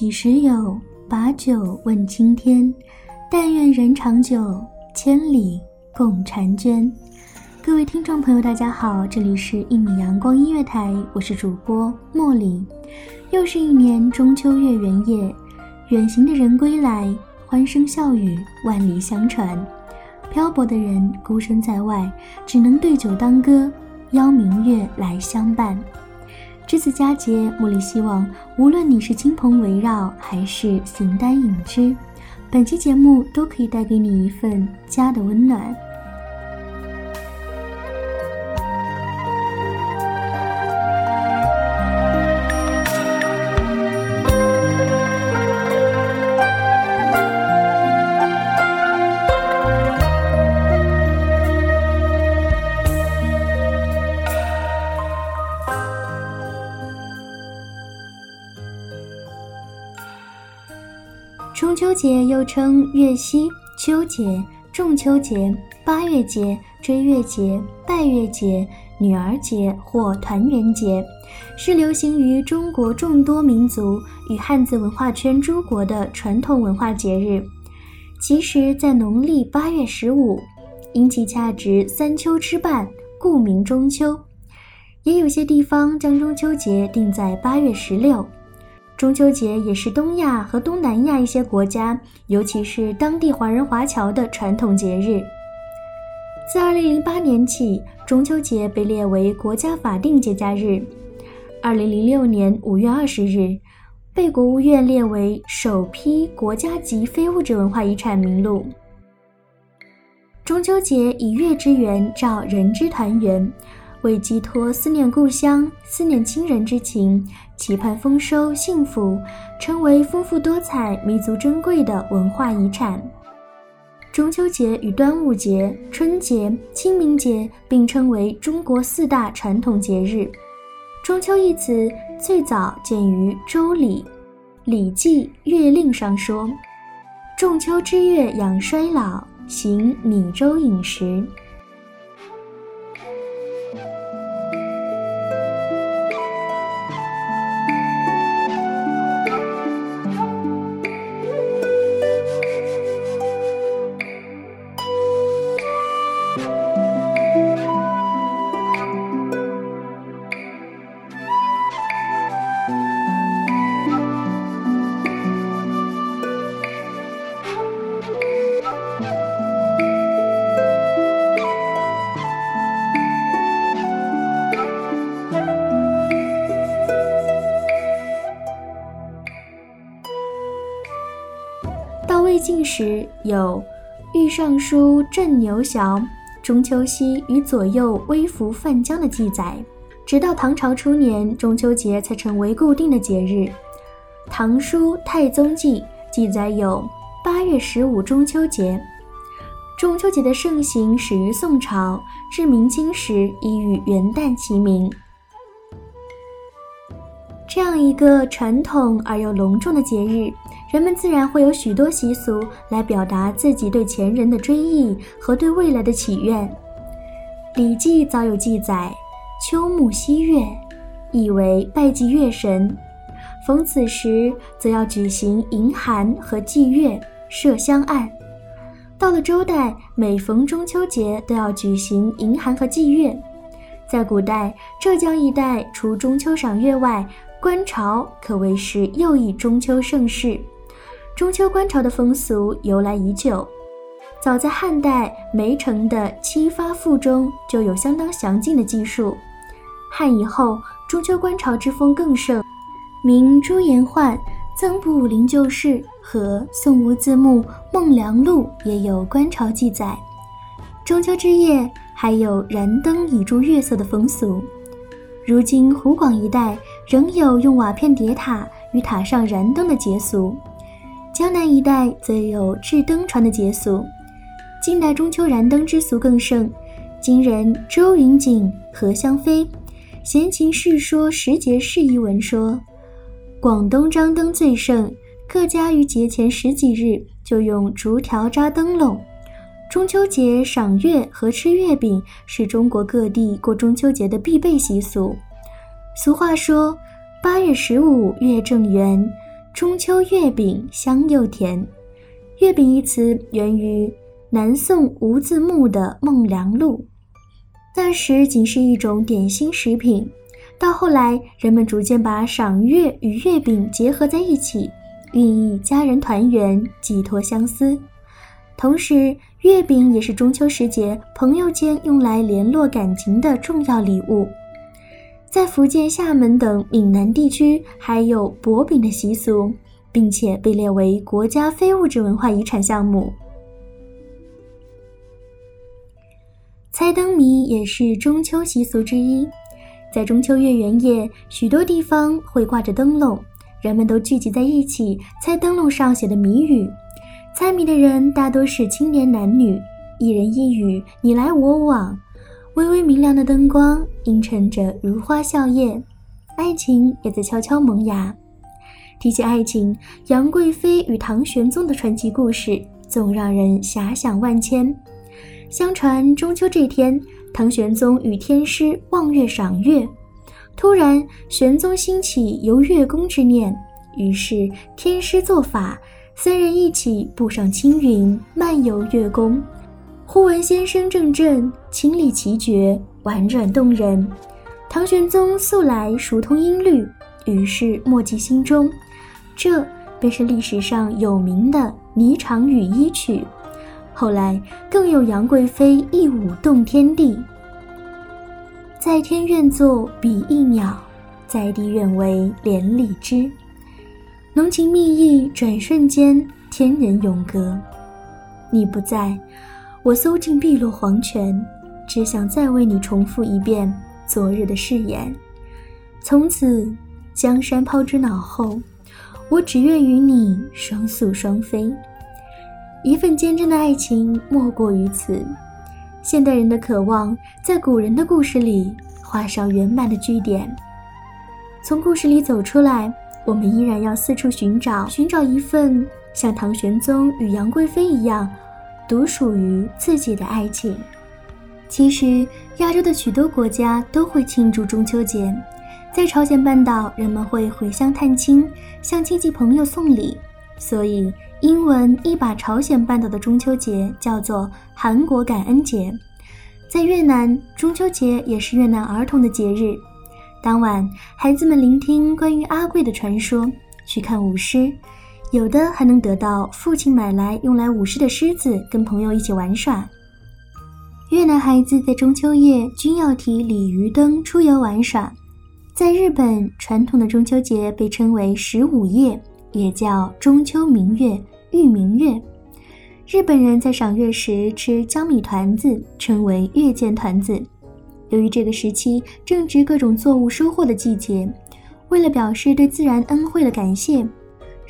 几时有？把酒问青天。但愿人长久，千里共婵娟。各位听众朋友，大家好，这里是一米阳光音乐台，我是主播茉莉。又是一年中秋月圆夜，远行的人归来，欢声笑语万里相传。漂泊的人孤身在外，只能对酒当歌，邀明月来相伴。这次佳节，茉莉希望，无论你是亲朋围绕，还是形单影只，本期节目都可以带给你一份家的温暖。中秋节又称月夕、秋节、中秋节、八月节、追月节、拜月节、女儿节或团圆节，是流行于中国众多民族与汉字文化圈诸国的传统文化节日。其实，在农历八月十五，因其恰值三秋之半，故名中秋。也有些地方将中秋节定在八月十六。中秋节也是东亚和东南亚一些国家，尤其是当地华人华侨的传统节日。自2008年起，中秋节被列为国家法定节假日。2006年5月20日，被国务院列为首批国家级非物质文化遗产名录。中秋节以月之圆照人之团圆。为寄托思念故乡、思念亲人之情，期盼丰收幸福，成为丰富多彩、弥足珍贵的文化遗产。中秋节与端午节、春节、清明节并称为中国四大传统节日。中秋一词最早见于《周礼·礼记·月令》上说：“仲秋之月养衰老，行米粥饮食。”时有《御尚书镇牛淆中秋夕与左右微服泛江》的记载，直到唐朝初年，中秋节才成为固定的节日。《唐书太宗记》记载有八月十五中秋节。中秋节的盛行始于宋朝，至明清时已与元旦齐名。这样一个传统而又隆重的节日。人们自然会有许多习俗来表达自己对前人的追忆和对未来的祈愿。《礼记》早有记载：“秋暮夕月”，意为拜祭月神。逢此时，则要举行迎寒和祭月，设香案。到了周代，每逢中秋节都要举行迎寒和祭月。在古代，浙江一带除中秋赏月外，观潮可谓是又一中秋盛事。中秋观潮的风俗由来已久，早在汉代梅城的《七发赋》中就有相当详尽的记述。汉以后，中秋观潮之风更盛，明朱颜焕《曾卜武林旧事》和宋吴自牧《梦梁录》也有观潮记载。中秋之夜还有燃灯以助月色的风俗。如今湖广一带仍有用瓦片叠塔与塔上燃灯的节俗，江南一带则有制灯船的节俗。近代中秋燃灯之俗更盛，今人周云锦、何香飞《闲情叙说时节事》一文说，广东张灯最盛，各家于节前十几日就用竹条扎灯笼。中秋节赏月和吃月饼是中国各地过中秋节的必备习俗。俗话说：“八月十五月正圆，中秋月饼香又甜。”月饼一词源于南宋吴自牧的《梦良录》，那时仅是一种点心食品，到后来人们逐渐把赏月与月饼结合在一起，寓意家人团圆、寄托相思。同时，月饼也是中秋时节朋友间用来联络感情的重要礼物。在福建厦门等闽南地区，还有薄饼的习俗，并且被列为国家非物质文化遗产项目。猜灯谜也是中秋习俗之一，在中秋月圆夜，许多地方会挂着灯笼，人们都聚集在一起猜灯笼上写的谜语。猜谜的人大多是青年男女，一人一语，你来我往，微微明亮的灯光映衬着如花笑靥，爱情也在悄悄萌芽。提起爱情，杨贵妃与唐玄宗的传奇故事总让人遐想万千。相传中秋这天，唐玄宗与天师望月赏月，突然玄宗兴起游月宫之念，于是天师做法。三人一起步上青云，漫游月宫。忽闻仙声阵阵，清丽奇绝，婉转动人。唐玄宗素来熟通音律，于是默记心中。这便是历史上有名的《霓裳羽衣曲》。后来更有杨贵妃一舞动天地。在天愿作比翼鸟，在地愿为连理枝。浓情蜜意转瞬间，天人永隔。你不在，我搜尽碧落黄泉，只想再为你重复一遍昨日的誓言。从此，江山抛之脑后，我只愿与你双宿双飞。一份坚贞的爱情，莫过于此。现代人的渴望，在古人的故事里画上圆满的句点。从故事里走出来。我们依然要四处寻找，寻找一份像唐玄宗与杨贵妃一样，独属于自己的爱情。其实，亚洲的许多国家都会庆祝中秋节，在朝鲜半岛，人们会回乡探亲，向亲戚朋友送礼，所以英文一把朝鲜半岛的中秋节叫做韩国感恩节。在越南，中秋节也是越南儿童的节日。当晚，孩子们聆听关于阿贵的传说，去看舞狮，有的还能得到父亲买来用来舞狮的狮子，跟朋友一起玩耍。越南孩子在中秋夜均要提鲤鱼灯出游玩耍。在日本，传统的中秋节被称为十五夜，也叫中秋明月、玉明月。日本人在赏月时吃江米团子，称为月见团子。由于这个时期正值各种作物收获的季节，为了表示对自然恩惠的感谢，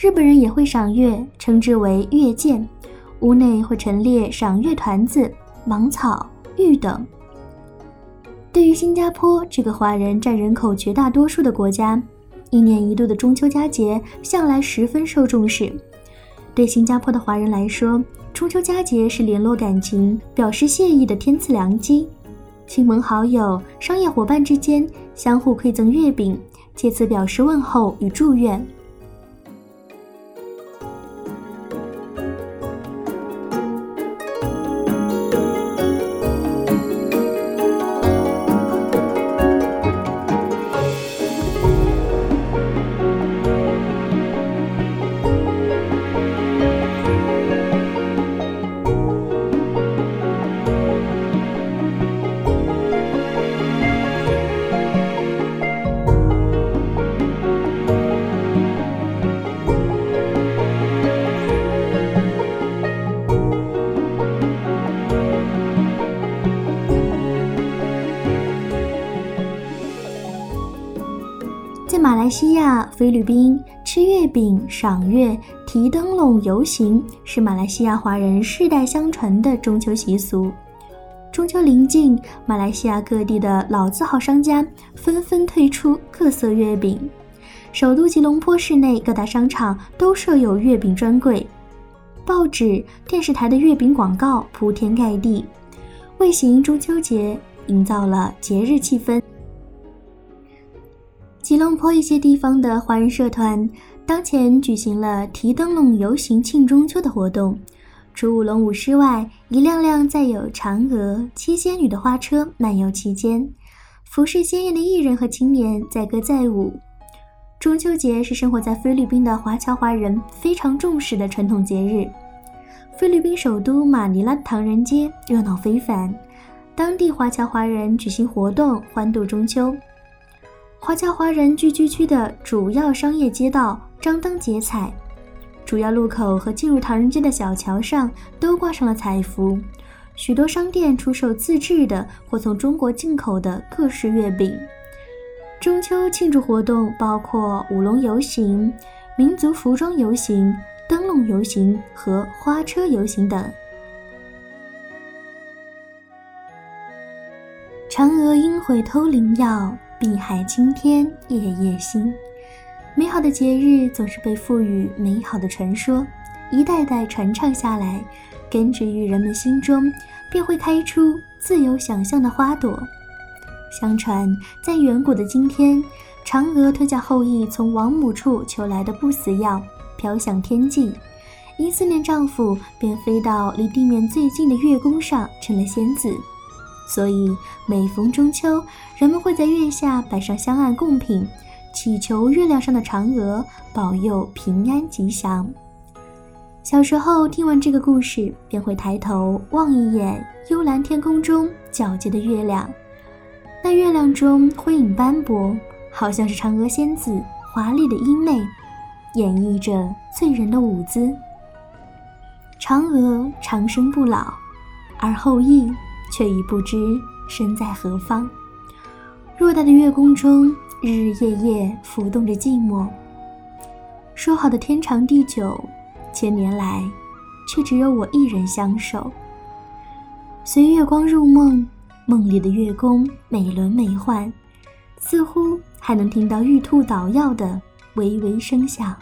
日本人也会赏月，称之为月见。屋内会陈列赏月团子、芒草、玉等。对于新加坡这个华人占人口绝大多数的国家，一年一度的中秋佳节向来十分受重视。对新加坡的华人来说，中秋佳节是联络感情、表示谢意的天赐良机。亲朋好友、商业伙伴之间相互馈赠月饼，借此表示问候与祝愿。菲律宾吃月饼、赏月、提灯笼游行是马来西亚华人世代相传的中秋习俗。中秋临近，马来西亚各地的老字号商家纷纷推出各色月饼。首都吉隆坡市内各大商场都设有月饼专柜，报纸、电视台的月饼广告铺天盖地，为行中秋节营造了节日气氛。吉隆坡一些地方的华人社团当前举行了提灯笼游行庆中秋的活动。除舞龙舞狮外，一辆辆载有嫦娥、七仙女的花车漫游其间，服饰鲜艳的艺人和青年载歌载舞。中秋节是生活在菲律宾的华侨华人非常重视的传统节日。菲律宾首都马尼拉唐人街热闹非凡，当地华侨华人举行活动欢度中秋。华侨华人聚居区的主要商业街道张灯结彩。主要路口和进入唐人街的小桥上都挂上了彩幅，许多商店出售自制的或从中国进口的各式月饼。中秋庆祝活动包括舞龙游行、民族服装游行、灯笼游行和花车游行等。嫦娥应悔偷灵药，碧海青天夜夜心。美好的节日总是被赋予美好的传说，一代代传唱下来，根植于人们心中，便会开出自由想象的花朵。相传，在远古的今天，嫦娥吞下后羿从王母处求来的不死药，飘向天际，因思念丈夫，便飞到离地面最近的月宫上，成了仙子。所以，每逢中秋，人们会在月下摆上香案贡品。祈求月亮上的嫦娥保佑平安吉祥。小时候听完这个故事，便会抬头望一眼幽蓝天空中皎洁的月亮。那月亮中辉影斑驳，好像是嫦娥仙子华丽的衣袂，演绎着醉人的舞姿。嫦娥长生不老，而后羿却已不知身在何方。偌大的月宫中。日日夜夜浮动着寂寞。说好的天长地久，千年来，却只有我一人相守。随月光入梦，梦里的月宫美轮美奂，似乎还能听到玉兔捣药的微微声响。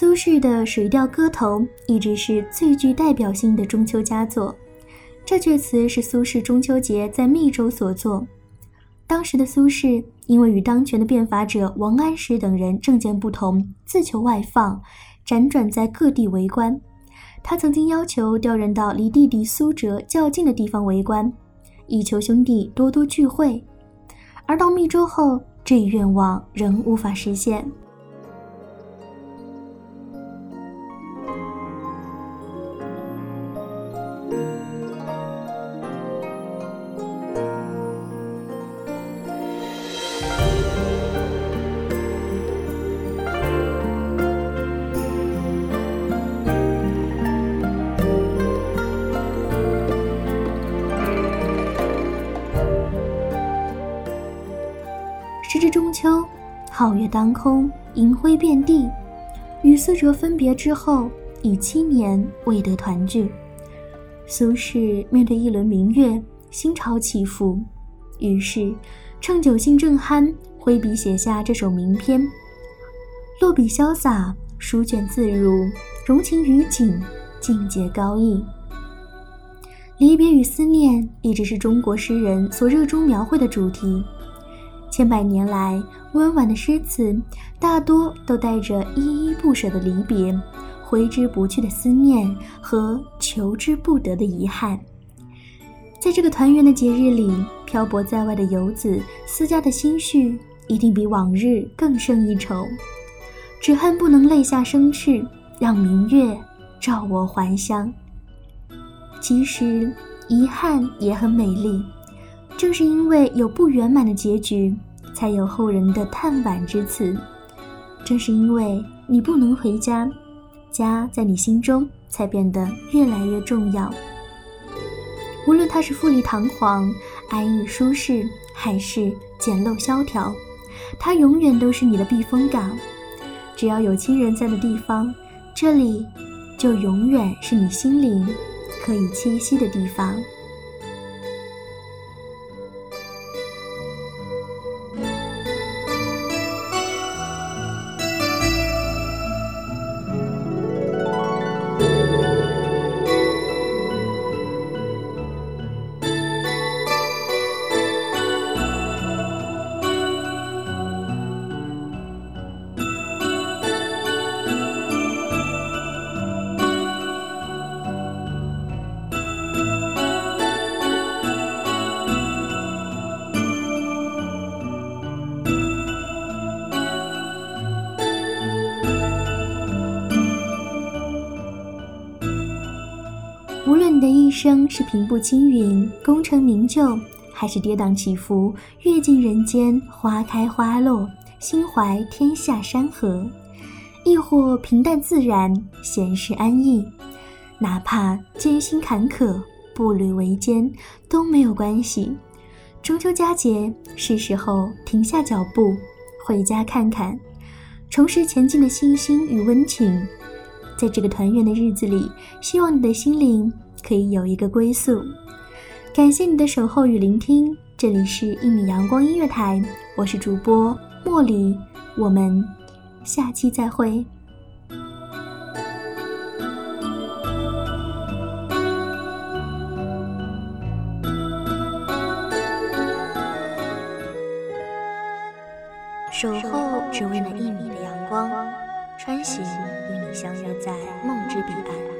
苏轼的《水调歌头》一直是最具代表性的中秋佳作。这阙词是苏轼中秋节在密州所作。当时的苏轼因为与当权的变法者王安石等人政见不同，自求外放，辗转在各地为官。他曾经要求调任到离弟弟苏辙较近的地方为官，以求兄弟多多聚会。而到密州后，这一愿望仍无法实现。空，银辉遍地。与苏辙分别之后，已七年未得团聚。苏轼面对一轮明月，心潮起伏，于是趁酒兴正酣，挥笔写下这首名篇。落笔潇洒，书卷自如，融情于景，境界高逸。离别与思念一直是中国诗人所热衷描绘的主题。千百年来，温婉的诗词大多都带着依依不舍的离别、挥之不去的思念和求之不得的遗憾。在这个团圆的节日里，漂泊在外的游子思家的心绪一定比往日更胜一筹，只恨不能泪下生翅，让明月照我还乡。其实，遗憾也很美丽。正是因为有不圆满的结局，才有后人的叹惋之词。正是因为你不能回家，家在你心中才变得越来越重要。无论它是富丽堂皇、安逸舒适，还是简陋萧条，它永远都是你的避风港。只要有亲人在的地方，这里就永远是你心灵可以栖息的地方。生是平步青云、功成名就，还是跌宕起伏、阅尽人间花开花落、心怀天下山河，亦或平淡自然、闲适安逸，哪怕艰辛坎坷、步履维艰，都没有关系。中秋佳节是时候停下脚步，回家看看，重拾前进的信心与温情。在这个团圆的日子里，希望你的心灵可以有一个归宿。感谢你的守候与聆听，这里是一米阳光音乐台，我是主播茉莉，我们下期再会。守候只为那一米的阳光。穿行与你相约在梦之彼岸，